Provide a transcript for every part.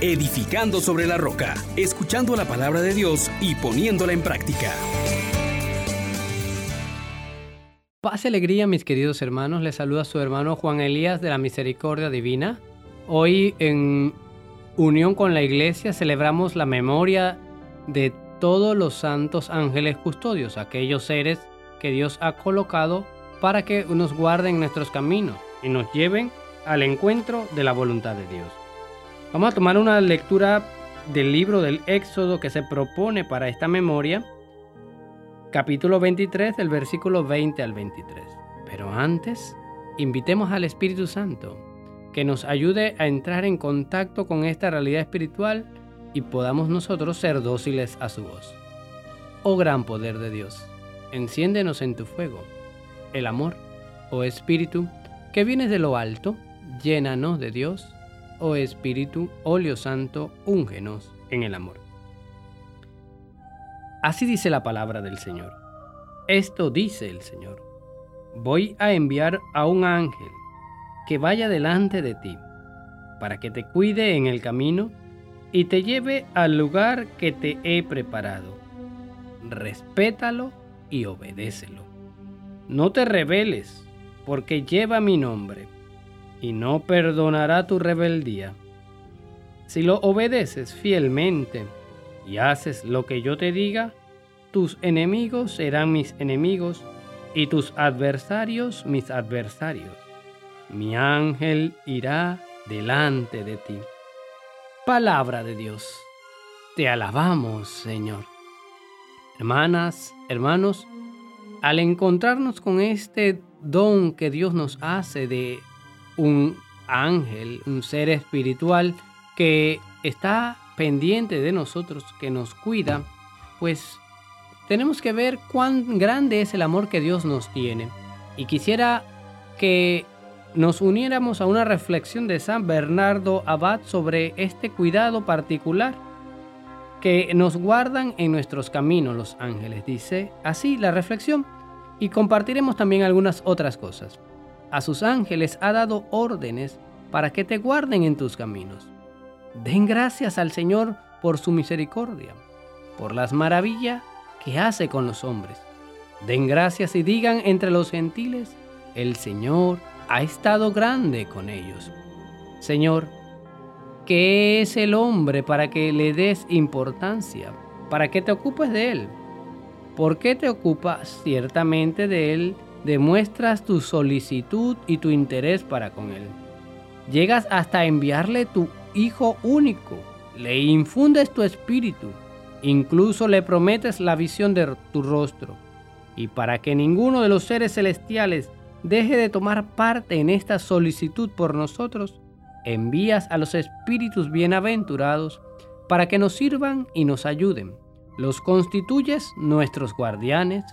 edificando sobre la roca, escuchando la palabra de Dios y poniéndola en práctica. Paz y alegría, mis queridos hermanos. Les saluda su hermano Juan Elías de la Misericordia Divina. Hoy, en unión con la iglesia, celebramos la memoria de todos los santos ángeles custodios, aquellos seres que Dios ha colocado para que nos guarden nuestros caminos y nos lleven al encuentro de la voluntad de Dios. Vamos a tomar una lectura del libro del Éxodo que se propone para esta memoria, capítulo 23, del versículo 20 al 23. Pero antes, invitemos al Espíritu Santo que nos ayude a entrar en contacto con esta realidad espiritual y podamos nosotros ser dóciles a su voz. Oh gran poder de Dios, enciéndenos en tu fuego, el amor, oh Espíritu, que vienes de lo alto, llénanos de Dios oh Espíritu, óleo santo, úngenos en el amor. Así dice la palabra del Señor. Esto dice el Señor. Voy a enviar a un ángel que vaya delante de ti, para que te cuide en el camino y te lleve al lugar que te he preparado. Respétalo y obedécelo. No te rebeles, porque lleva mi nombre y no perdonará tu rebeldía. Si lo obedeces fielmente y haces lo que yo te diga, tus enemigos serán mis enemigos y tus adversarios mis adversarios. Mi ángel irá delante de ti. Palabra de Dios. Te alabamos, Señor. Hermanas, hermanos, al encontrarnos con este don que Dios nos hace de un ángel, un ser espiritual que está pendiente de nosotros, que nos cuida, pues tenemos que ver cuán grande es el amor que Dios nos tiene. Y quisiera que nos uniéramos a una reflexión de San Bernardo Abad sobre este cuidado particular que nos guardan en nuestros caminos los ángeles. Dice así la reflexión y compartiremos también algunas otras cosas a sus ángeles ha dado órdenes para que te guarden en tus caminos. Den gracias al Señor por su misericordia, por las maravillas que hace con los hombres. Den gracias y digan entre los gentiles, el Señor ha estado grande con ellos. Señor, ¿qué es el hombre para que le des importancia, para que te ocupes de él? ¿Por qué te ocupas ciertamente de él demuestras tu solicitud y tu interés para con Él. Llegas hasta enviarle tu Hijo único, le infundes tu espíritu, incluso le prometes la visión de tu rostro. Y para que ninguno de los seres celestiales deje de tomar parte en esta solicitud por nosotros, envías a los espíritus bienaventurados para que nos sirvan y nos ayuden. Los constituyes nuestros guardianes,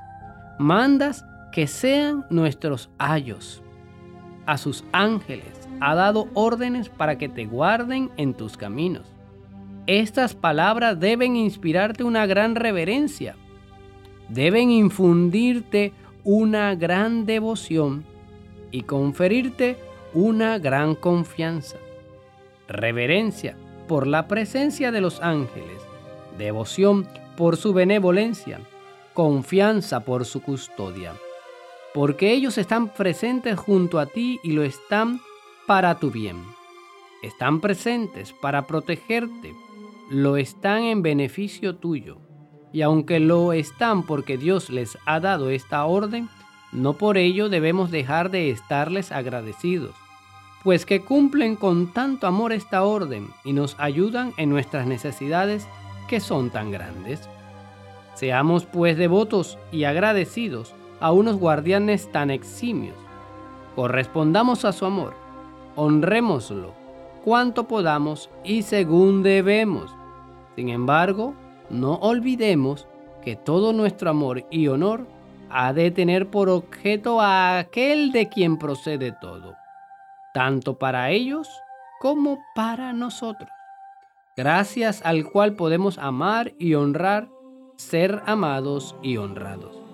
mandas que sean nuestros ayos. A sus ángeles ha dado órdenes para que te guarden en tus caminos. Estas palabras deben inspirarte una gran reverencia, deben infundirte una gran devoción y conferirte una gran confianza. Reverencia por la presencia de los ángeles, devoción por su benevolencia, confianza por su custodia porque ellos están presentes junto a ti y lo están para tu bien. Están presentes para protegerte, lo están en beneficio tuyo. Y aunque lo están porque Dios les ha dado esta orden, no por ello debemos dejar de estarles agradecidos, pues que cumplen con tanto amor esta orden y nos ayudan en nuestras necesidades que son tan grandes. Seamos pues devotos y agradecidos a unos guardianes tan eximios. Correspondamos a su amor, honrémoslo cuanto podamos y según debemos. Sin embargo, no olvidemos que todo nuestro amor y honor ha de tener por objeto a aquel de quien procede todo, tanto para ellos como para nosotros, gracias al cual podemos amar y honrar, ser amados y honrados.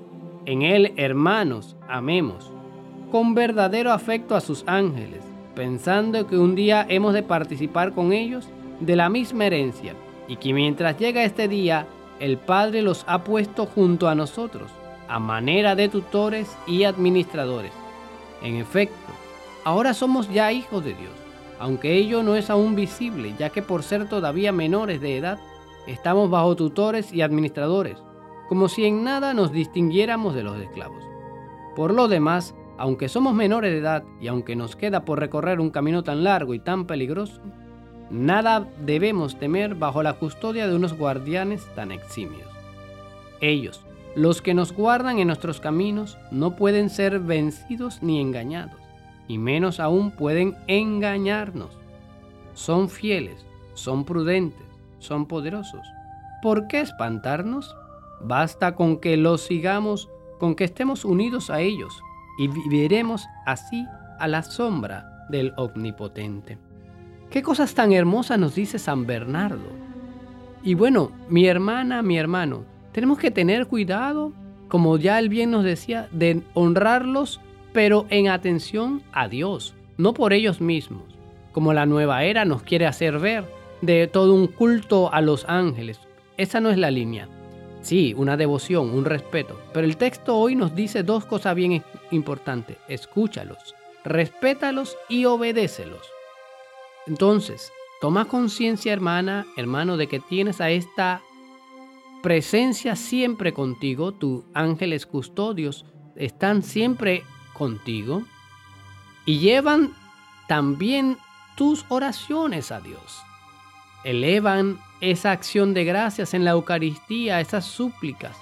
En Él, hermanos, amemos con verdadero afecto a sus ángeles, pensando que un día hemos de participar con ellos de la misma herencia, y que mientras llega este día, el Padre los ha puesto junto a nosotros, a manera de tutores y administradores. En efecto, ahora somos ya hijos de Dios, aunque ello no es aún visible, ya que por ser todavía menores de edad, estamos bajo tutores y administradores, como si en nada nos distinguiéramos de los esclavos. Por lo demás, aunque somos menores de edad y aunque nos queda por recorrer un camino tan largo y tan peligroso, nada debemos temer bajo la custodia de unos guardianes tan eximios. Ellos, los que nos guardan en nuestros caminos, no pueden ser vencidos ni engañados, y menos aún pueden engañarnos. Son fieles, son prudentes, son poderosos. ¿Por qué espantarnos? Basta con que los sigamos, con que estemos unidos a ellos y viviremos así a la sombra del Omnipotente. ¿Qué cosas tan hermosas nos dice San Bernardo? Y bueno, mi hermana, mi hermano, tenemos que tener cuidado, como ya él bien nos decía, de honrarlos, pero en atención a Dios, no por ellos mismos, como la nueva era nos quiere hacer ver, de todo un culto a los ángeles. Esa no es la línea. Sí, una devoción, un respeto. Pero el texto hoy nos dice dos cosas bien importantes. Escúchalos, respétalos y obedécelos. Entonces, toma conciencia, hermana, hermano, de que tienes a esta presencia siempre contigo. Tus ángeles custodios están siempre contigo y llevan también tus oraciones a Dios. Elevan esa acción de gracias en la Eucaristía, esas súplicas,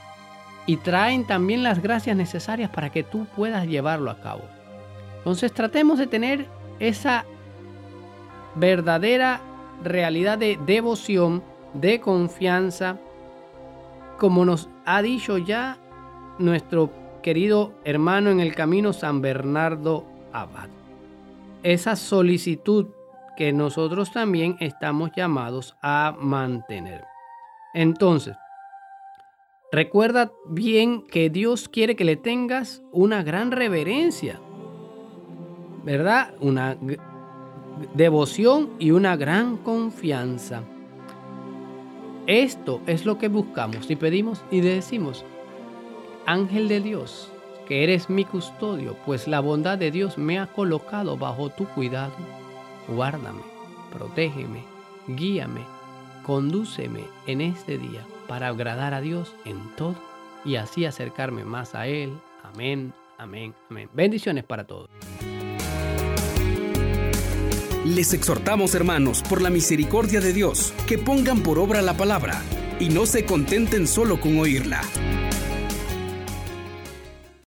y traen también las gracias necesarias para que tú puedas llevarlo a cabo. Entonces tratemos de tener esa verdadera realidad de devoción, de confianza, como nos ha dicho ya nuestro querido hermano en el camino San Bernardo Abad. Esa solicitud que nosotros también estamos llamados a mantener. Entonces, recuerda bien que Dios quiere que le tengas una gran reverencia, ¿verdad? Una devoción y una gran confianza. Esto es lo que buscamos y pedimos y decimos, Ángel de Dios, que eres mi custodio, pues la bondad de Dios me ha colocado bajo tu cuidado guárdame, protégeme, guíame, condúceme en este día para agradar a Dios en todo y así acercarme más a Él. Amén, amén, amén. Bendiciones para todos. Les exhortamos, hermanos, por la misericordia de Dios, que pongan por obra la palabra y no se contenten solo con oírla.